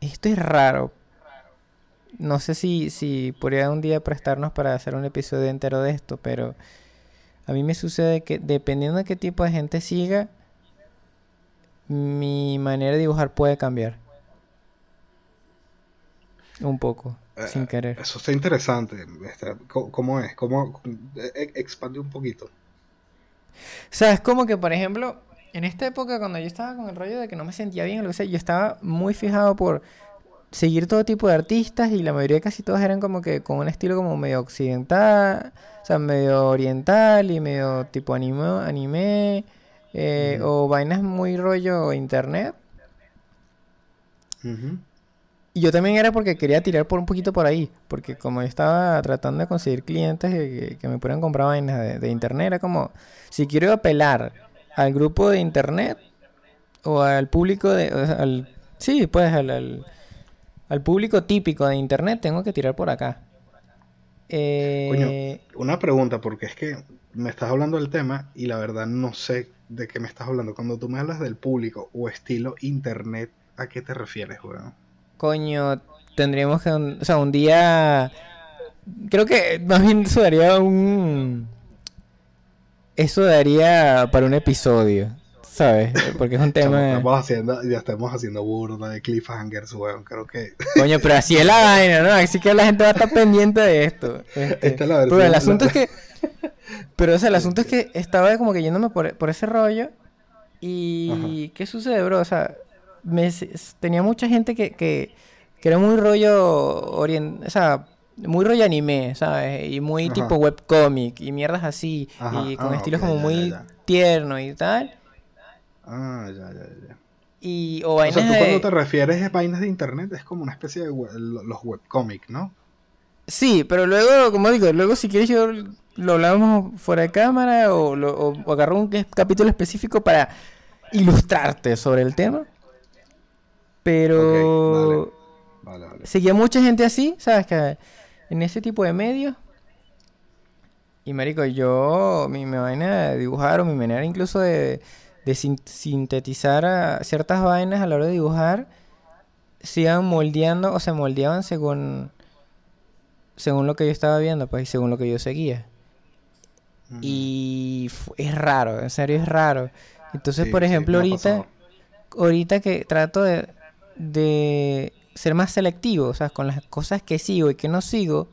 esto es raro. No sé si, si podría un día prestarnos para hacer un episodio entero de esto, pero a mí me sucede que dependiendo de qué tipo de gente siga, mi manera de dibujar puede cambiar. Un poco, sin querer. Eso está interesante. Este, ¿Cómo es? ¿Cómo e, e, expande un poquito? O sea, es como que, por ejemplo, en esta época cuando yo estaba con el rollo de que no me sentía bien, lo que sea, yo estaba muy fijado por seguir todo tipo de artistas y la mayoría casi todos eran como que con un estilo como medio occidental, o sea, medio oriental y medio tipo anime, anime eh, o vainas muy rollo internet. Y yo también era porque quería tirar por un poquito por ahí, porque como yo estaba tratando de conseguir clientes que, me pudieran comprar vainas de, internet, era como, si quiero apelar al grupo de internet o al público de, al, sí, pues al al público típico de internet tengo que tirar por acá. Eh... una pregunta, porque es que me estás hablando del tema y la verdad no sé de qué me estás hablando. Cuando tú me hablas del público o estilo internet, ¿a qué te refieres, weón? Coño, tendríamos que, o sea, un día, creo que más bien eso daría un, eso daría para un episodio. ¿sabes? Porque es un tema. Estamos haciendo, ya estamos haciendo burda de cliffhangers, weón. Creo que. Coño, pero así es la vaina, ¿no? Así que la gente va a estar pendiente de esto. Este, Esta es la pero el asunto es que. Pero, o sea, el asunto es que estaba como que yéndome por, por ese rollo. Y. ¿Qué sucede, bro? O sea, me, tenía mucha gente que, que, que era muy rollo. Orient, o sea, muy rollo anime, ¿sabes? Y muy tipo webcomic y mierdas así. Y con ah, estilos como muy tierno y tal. Ah, ya, ya, ya. Y, o, sea, tú cuando te refieres a vainas de internet es como una especie de los webcomics, ¿no? Sí, pero luego, como digo, luego si quieres yo lo hablamos fuera de cámara o, o, agarro un capítulo específico para ilustrarte sobre el tema. Pero vale. Vale, seguía mucha gente así, ¿sabes? Que en ese tipo de medios. Y marico, yo, mi, mi vaina de dibujar o mi manera incluso de, de sintetizar a ciertas vainas a la hora de dibujar, se iban moldeando o se moldeaban según según lo que yo estaba viendo, pues, y según lo que yo seguía. Y es raro, en serio es raro. Entonces, por ejemplo, ahorita ahorita que trato de, de ser más selectivo, o sea, con las cosas que sigo y que no sigo,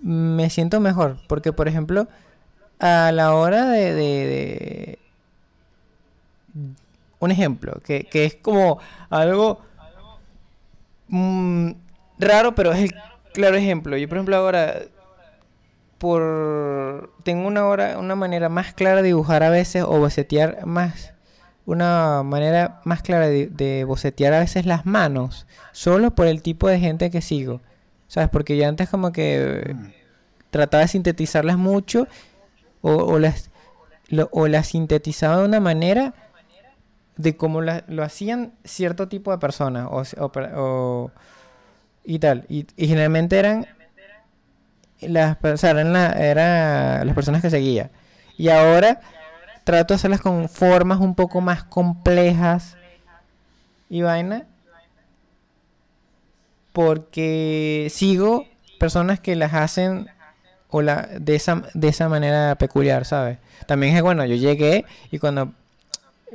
me siento mejor. Porque, por ejemplo, a la hora de, un ejemplo, que, es como algo mm, raro, pero es el claro ejemplo. Yo, por ejemplo, ahora por tengo una hora, una manera más clara de dibujar a veces o bocetear más una manera más clara de, bocetear a veces las manos solo por el tipo de gente que sigo. ¿Sabes? Porque yo antes como que trataba de sintetizarlas mucho o, las o las sintetizaba de una manera de cómo lo hacían cierto tipo de personas o, y tal. Y, generalmente eran las, eran, las personas que seguía. Y ahora trato de hacerlas con formas un poco más complejas y vaina. Porque sigo personas que las hacen o la, de, esa, de esa manera peculiar, ¿sabes? También es bueno, yo llegué y cuando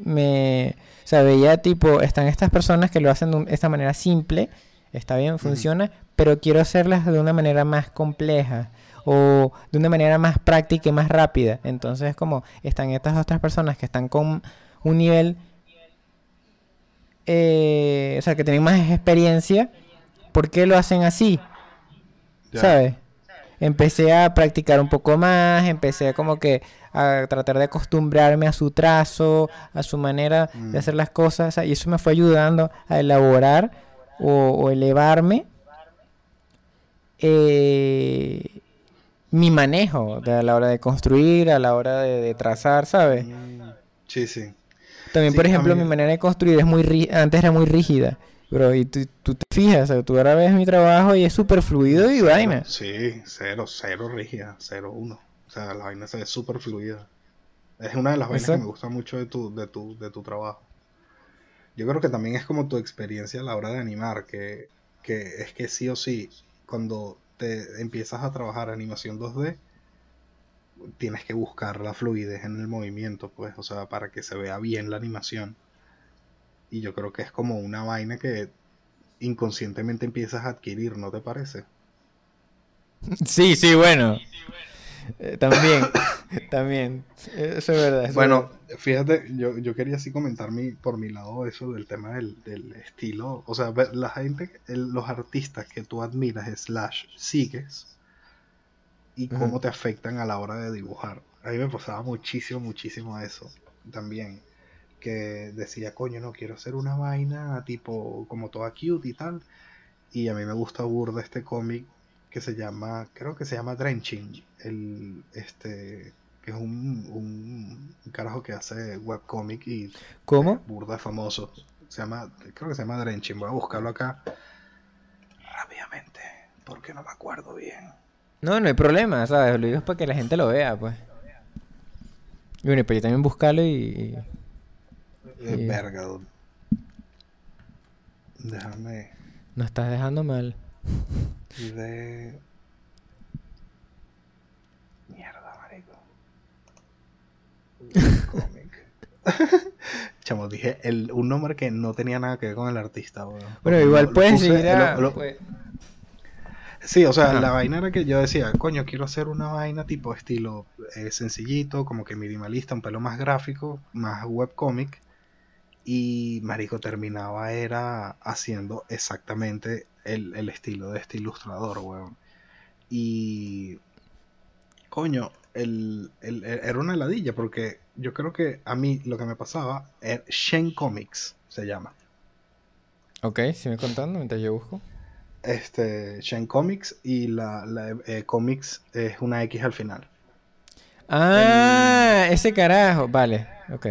me o sea, veía tipo, están estas personas que lo hacen de esta manera simple, está bien, funciona, pero quiero hacerlas de una manera más compleja o de una manera más práctica y más rápida. Entonces, como están estas otras personas que están con un nivel, eh, o sea, que tienen más experiencia, ¿por qué lo hacen así? ¿Sabes? Empecé a practicar un poco más, empecé como que a tratar de acostumbrarme a su trazo, a su manera de mm. hacer las cosas, y eso me fue ayudando a elaborar o, elevarme eh, mi manejo a la hora de construir, a la hora de, trazar, ¿sabes? Mm. Sí, sí. También, por ejemplo, mi manera de construir es muy antes era muy rígida. Bro, y tú, te fijas, tú ahora ves mi trabajo y es súper fluido y vaina. Sí, cero, cero rígida, cero, uno. O sea, la vaina se ve súper fluida. Es una de las vainas que me gusta mucho de tu, de, tu, de tu trabajo. Yo creo que también es como tu experiencia a la hora de animar, que, que es que sí o sí, cuando te empiezas a trabajar animación 2D, tienes que buscar la fluidez en el movimiento, pues, o sea, para que se vea bien la animación. Y yo creo que es como una vaina que inconscientemente empiezas a adquirir, ¿no te parece? Sí, sí, bueno. Eh, también, también. Eso es verdad. bueno, fíjate, yo, yo, quería así comentar mi, por mi lado eso del tema del, estilo. O sea, la gente, los artistas que tú admiras, slash, sigues, y cómo te afectan a la hora de dibujar. A mí me pasaba muchísimo, muchísimo eso también que decía, coño, no quiero hacer una vaina tipo como toda cute y tal. Y a mí me gusta burda este cómic que se llama, creo que se llama Drenching, el este que es un, un, carajo que hace webcomic y ¿Cómo? burda famoso. Se llama, creo que se llama Drenching, voy a buscarlo acá rápidamente, porque no me acuerdo bien. No, no hay problema, ¿sabes? Lo digo es para que la gente lo vea, pues. Y bueno, y para yo también buscarlo y, verga, Déjame. No estás dejando mal. De. Mierda, marico. Chamo, dije el, un nombre que no tenía nada que ver con el artista, Bueno, igual puedes seguir Sí, o sea, la vaina era que yo decía, coño, quiero hacer una vaina tipo estilo eh, sencillito, como que minimalista, un pelo más gráfico, más webcomic y Marico terminaba era haciendo exactamente el, estilo de este ilustrador, weón. Y... Coño, el, era una heladilla porque yo creo que a mí lo que me pasaba era Shen Comics, se llama. Ok, me contando mientras yo busco. Este, Shen Comics y la, la eh, Comics es una X al final. Ah, ese carajo, vale, ok.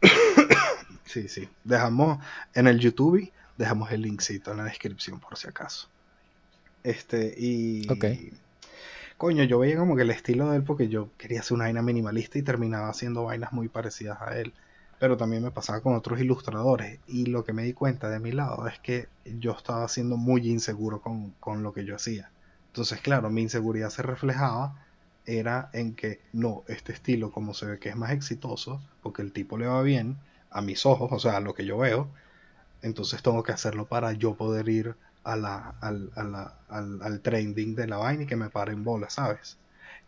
Sí, sí. Dejamos en el YouTube, dejamos el linkcito en la descripción por si acaso. Este, y. Ok. Coño, yo veía como que el estilo de él, porque yo quería hacer una vaina minimalista y terminaba haciendo vainas muy parecidas a él. Pero también me pasaba con otros ilustradores. Y lo que me di cuenta de mi lado es que yo estaba siendo muy inseguro con, con lo que yo hacía. Entonces, claro, mi inseguridad se reflejaba era en que no, este estilo como se ve que es más exitoso, porque el tipo le va bien, a mis ojos, o sea, a lo que yo veo, entonces tengo que hacerlo para yo poder ir a la, al, al, trending de la vaina y que me paren bolas, ¿sabes?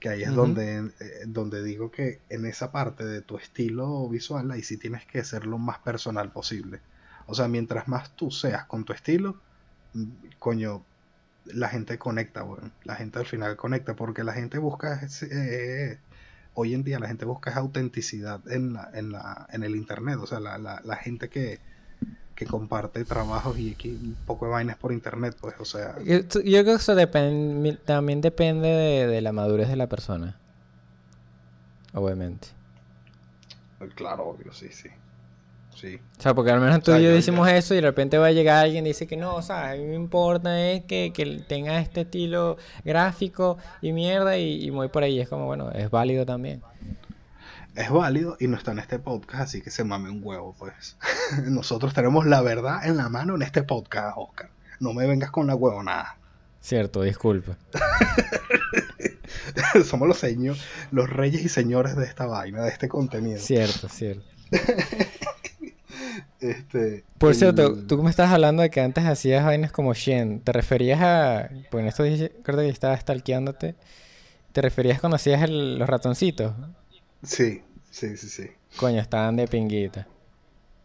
Que ahí es donde, eh, donde digo que en esa parte de tu estilo visual, ahí sí tienes que ser lo más personal posible. O sea, mientras más tú seas con tu estilo, mm, coño, la gente conecta, bueno, la gente al final conecta, porque la gente busca eh, hoy en día la gente busca autenticidad en, la, en, la, en el internet, o sea, la, la, gente que, que comparte trabajos y un poco de vainas por internet, pues, o sea... Yo, creo que eso depende, también depende de, la madurez de la persona. Obviamente. Claro, obvio, sí, sí. Sí. O sea, porque al menos tú y yo, decimos eso y de repente va a llegar alguien y dice que no, o sea, a mí me importa es que, que tenga este estilo gráfico y mierda y, y voy por ahí. Es como, bueno, es válido también. Es válido y no está en este podcast, así que se mame un huevo, pues. Nosotros tenemos la verdad en la mano en este podcast, Oscar. No me vengas con la nada Cierto, disculpa. Somos los señores, los reyes y señores de esta vaina, de este contenido. Cierto, cierto. Este, Por cierto, tú me estás hablando de que antes hacías vainas como Shen. ¿Te referías a. Pues en esto creo que estaba stalkeándote. ¿Te referías cuando hacías los ratoncitos? Sí, sí, sí, sí. Coño, estaban de pinguita.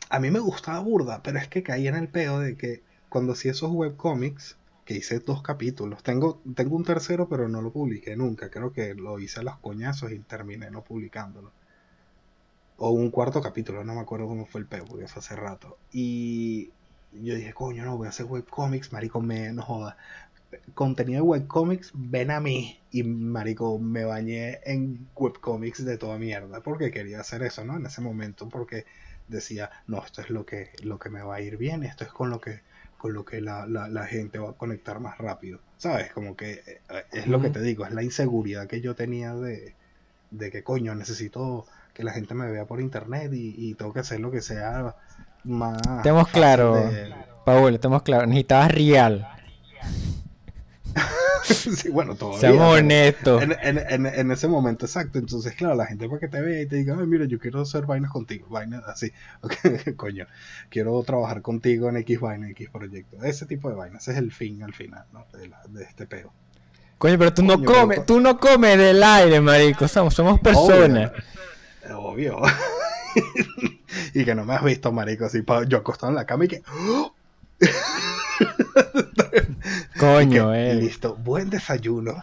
A mí me gustaba burda, pero es que caía en el peo de que cuando hacía esos webcomics, que hice dos capítulos. Tengo, tengo un tercero, pero no lo publiqué nunca. Creo que lo hice a los coñazos y terminé no publicándolo. O un cuarto capítulo, no me acuerdo cómo fue el peo, porque fue hace rato. Y yo dije, coño, no, voy a hacer webcomics, marico, me, no joda. Contenido de webcomics, ven a mí. Y marico, me bañé en webcomics de toda mierda, porque quería hacer eso, ¿no? En ese momento, porque decía, no, esto es lo que, lo que me va a ir bien, esto es con lo que con lo que la, la, gente va a conectar más rápido. ¿Sabes? Como que eh, es lo que te digo, es la inseguridad que yo tenía de, de que coño, necesito que la gente me vea por internet y, tengo que hacer lo que sea más... Tenemos claro, de... Paul, tenemos claro, necesitabas real. sí, bueno, todavía. Seamos honestos. En, ese momento, exacto. Entonces, claro, la gente para que te vea y te diga, ay, mira, yo quiero hacer vainas contigo, vainas así. coño, quiero trabajar contigo en X vaina, X proyecto. Ese tipo de vainas, ese es el fin al final, ¿no? De, este peo. Coño, pero tú no comes, tú no comes del aire, marico. Somos, somos personas. Obvio. y que no me has visto, marico, así, yo acostado en la cama y que... Coño, eh. Listo, buen desayuno.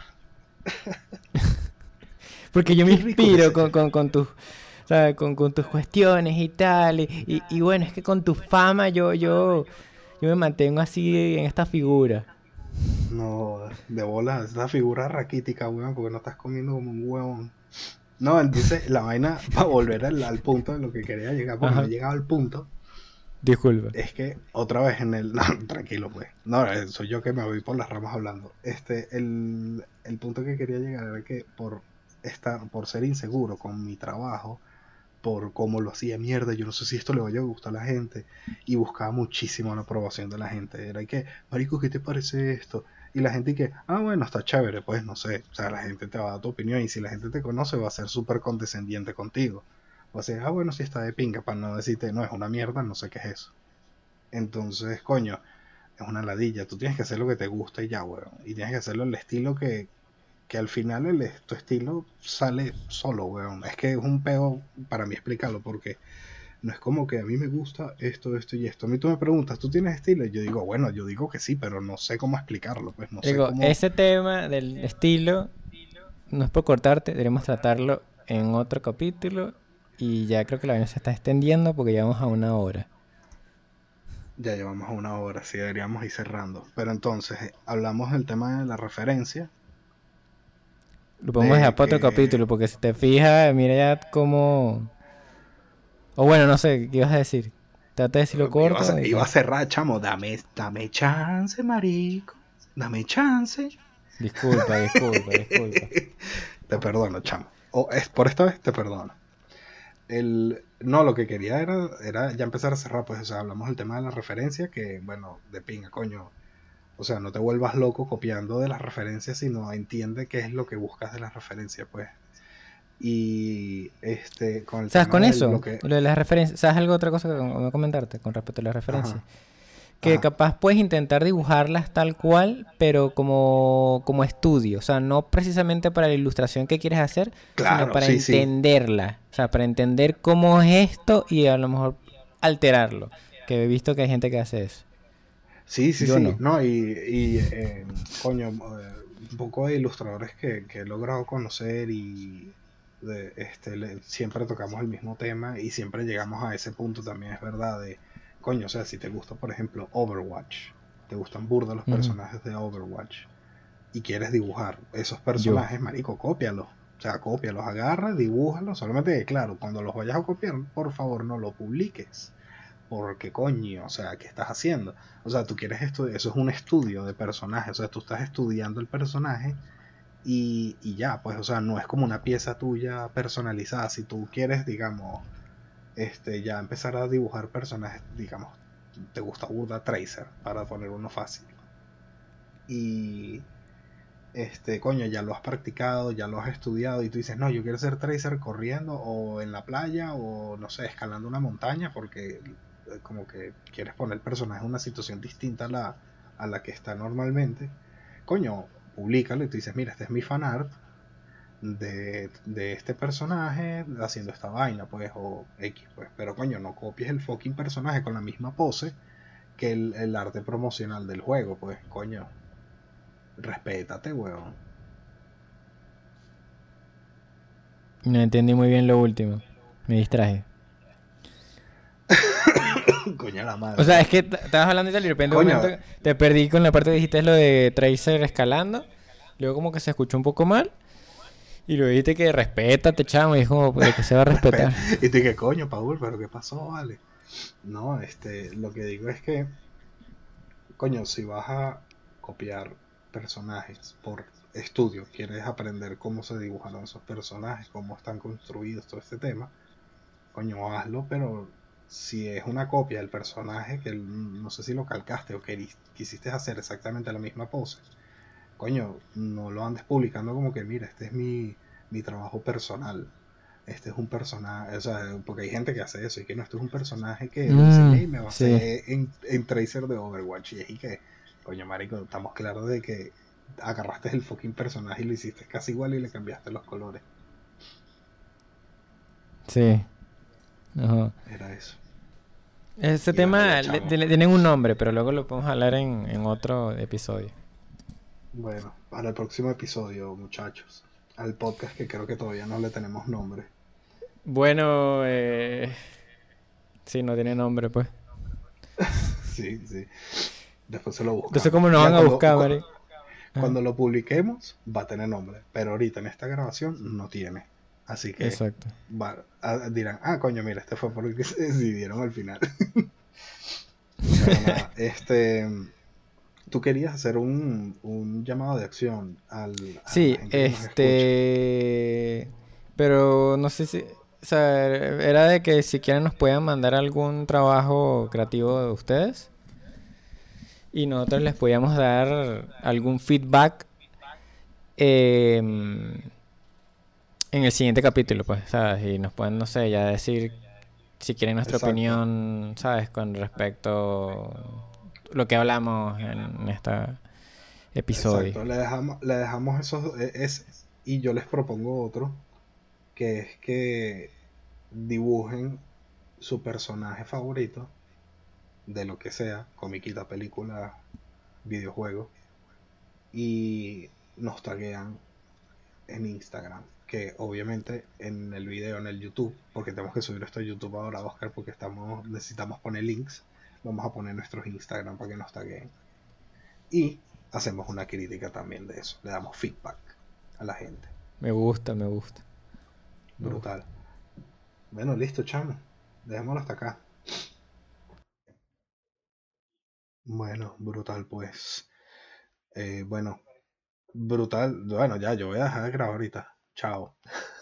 Porque yo me inspiro con, con, con, tus, con, con, tus cuestiones y tal. Y, y, bueno, es que con tu fama yo, yo, yo me mantengo así en esta figura. No, de bola, esta figura raquítica, weón, porque no estás comiendo como un huevón. No, dice la vaina para volver al, punto de lo que quería llegar, porque no he llegado al punto Disculpa. Es que otra vez en el. No, tranquilo, pues. No, eh, soy yo que me voy por las ramas hablando. Este, el, el punto que quería llegar era que por estar, por ser inseguro con mi trabajo, por cómo lo hacía mierda, yo no sé si esto le vaya a gustar a la gente, y buscaba muchísimo la aprobación de la gente. Era que, Marico, ¿qué te parece esto? Y la gente que, ah, bueno, está chévere, pues no sé. O sea, la gente te va a dar tu opinión, y si la gente te conoce, va a ser súper condescendiente contigo. O sea, ah, bueno, si está de pinga, para no decirte, no, es una mierda, no sé qué es eso. Entonces, coño, es una ladilla. Tú tienes que hacer lo que te gusta y ya, weón. Y tienes que hacerlo el estilo que, que al final el, tu estilo sale solo, weón. Es que es un peo para mí explicarlo, porque no es como que a mí me gusta esto, esto y esto. A mí tú me preguntas, ¿tú tienes estilo? Y yo digo, bueno, yo digo que sí, pero no sé cómo explicarlo. Pues no digo, sé ese tema del estilo, no es por cortarte, deberíamos tratarlo en otro capítulo y ya creo que la vaina se está extendiendo porque llevamos a una hora. Ya llevamos a una hora, sí, deberíamos ir cerrando. Pero entonces, eh, hablamos del tema de la referencia. Lo podemos dejar para otro capítulo, porque si te fijas, mira ya cómo... O bueno, no sé, ¿qué ibas a decir? Trata de decirlo corto. Iba a, iba a cerrar, chamo. Dame, dame chance, marico. Dame chance. Disculpa, disculpa, disculpa. te perdono, chamo. O es, por esta vez te perdono el, no, lo que quería era, era ya empezar a cerrar, pues, o sea, hablamos del tema de la referencia, que, bueno, de pinga, coño. O sea, no te vuelvas loco copiando de las referencias, sino entiende qué es lo que buscas de las referencias, pues. Y este, con el ¿Sabes con eso? Lo, de las referencias, ¿sabes algo otra cosa que me comentarte con respecto a las referencias? Que capaz puedes intentar dibujarlas tal cual, pero como, como estudio, o sea, no precisamente para la ilustración que quieres hacer, sino para entenderla, o sea, para entender cómo es esto y a lo mejor alterarlo, que he visto que hay gente que hace eso. Sí, sí, sí, no, y, y eh, coño, eh, un poco de ilustradores que, he logrado conocer y este, siempre tocamos el mismo tema y siempre llegamos a ese punto también, es verdad, de coño, o sea, si te gusta, por ejemplo, Overwatch, te gustan burda los personajes de Overwatch y quieres dibujar esos personajes, marico, cópialos. O sea, cópialos, agarra, dibújalos. Solamente claro, cuando los vayas a copiar, por favor no lo publiques. Porque, coño, o sea, ¿qué estás haciendo? O sea, tú quieres esto, eso es un estudio de personajes. O sea, tú estás estudiando el personaje y, y ya, pues, o sea, no es como una pieza tuya personalizada. Si tú quieres, digamos, este, ya empezar a dibujar personajes, digamos, te gusta Burda Tracer, para poner uno fácil. Y este, coño, ya lo has practicado, ya lo has estudiado y tú dices, no, yo quiero ser Tracer corriendo o en la playa o no sé, escalando una montaña porque eh, como que quieres poner el personaje en una situación distinta a la, a la que está normalmente. Coño, públicalo y tú dices, mira, este es mi fanart de, este personaje haciendo esta vaina, pues, o X, pues. Pero coño, no copies el fucking personaje con la misma pose que el, arte promocional del juego, pues, coño. respétate, weón. No entendí muy bien lo último. Me distraje. Coño la madre. O sea, es que estabas hablando y tal y de repente un momento te perdí con la parte que dijiste lo de Tracer escalando. Luego como que se escuchó un poco mal. Y luego dijiste que respétate, chamo. Y es pues, que se va a respetar. y te dije, coño, Paul, pero ¿qué pasó? Vale. No, este, lo que digo es que, coño, si vas a copiar personajes por estudio, quieres aprender cómo se dibujaron esos personajes, cómo están construidos, todo este tema, coño, hazlo, pero si es una copia del personaje que no sé si lo calcaste o que quisiste hacer exactamente la misma pose, coño, no lo andes publicando como que, mira, este es mi, mi trabajo personal. Este es un personaje, o sea, porque hay gente que hace eso y que no, este es un personaje que mm, me va a hacer en, en, Tracer de Overwatch y que, coño, marico, estamos claros de que agarraste el fucking personaje y lo hiciste casi igual y le cambiaste los colores. Sí. Era eso. Este tema tienen un nombre, pero luego lo podemos hablar en, en otro episodio. Bueno, para el próximo episodio, muchachos. Al podcast que creo que todavía no le tenemos nombre. Bueno, eh... sí, no tiene nombre, pues. sí, sí. Después se lo buscamos. Entonces, ¿cómo nos van a buscar, Mari? Cuando lo publiquemos, va a tener nombre. Pero ahorita en esta grabación no tiene. Así que Exacto. dirán, ah, coño, mira, este fue porque se decidieron al final. este, tú querías hacer un, un llamado de acción al... sí, este... Pero no sé si... O sea, era de que si quieren nos puedan mandar algún trabajo creativo de ustedes. Y nosotros les podíamos dar algún feedback. Eh, en el siguiente capítulo, pues, ¿sabes? Y nos pueden, no sé, ya decir si quieren nuestra opinión, ¿sabes? Con respecto lo que hablamos en este episodio. Exacto. Le dejamos, le dejamos esos, e, es, y yo les propongo otro, que es que dibujen su personaje favorito, de lo que sea, comiquita, película, videojuego, y nos taguean en Instagram que obviamente en el video, en el YouTube, porque tenemos que subir esto a YouTube ahora, Oscar, porque estamos, necesitamos poner links, vamos a poner nuestros Instagram para que nos taguen. Y hacemos una crítica también de eso, le damos feedback a la gente. Me gusta, me gusta. Brutal. Bueno, listo, chamo. Dejémoslo hasta acá. Bueno, brutal, pues. Eh, bueno, brutal. Bueno, ya, yo voy a dejar de grabar ahorita. Chao.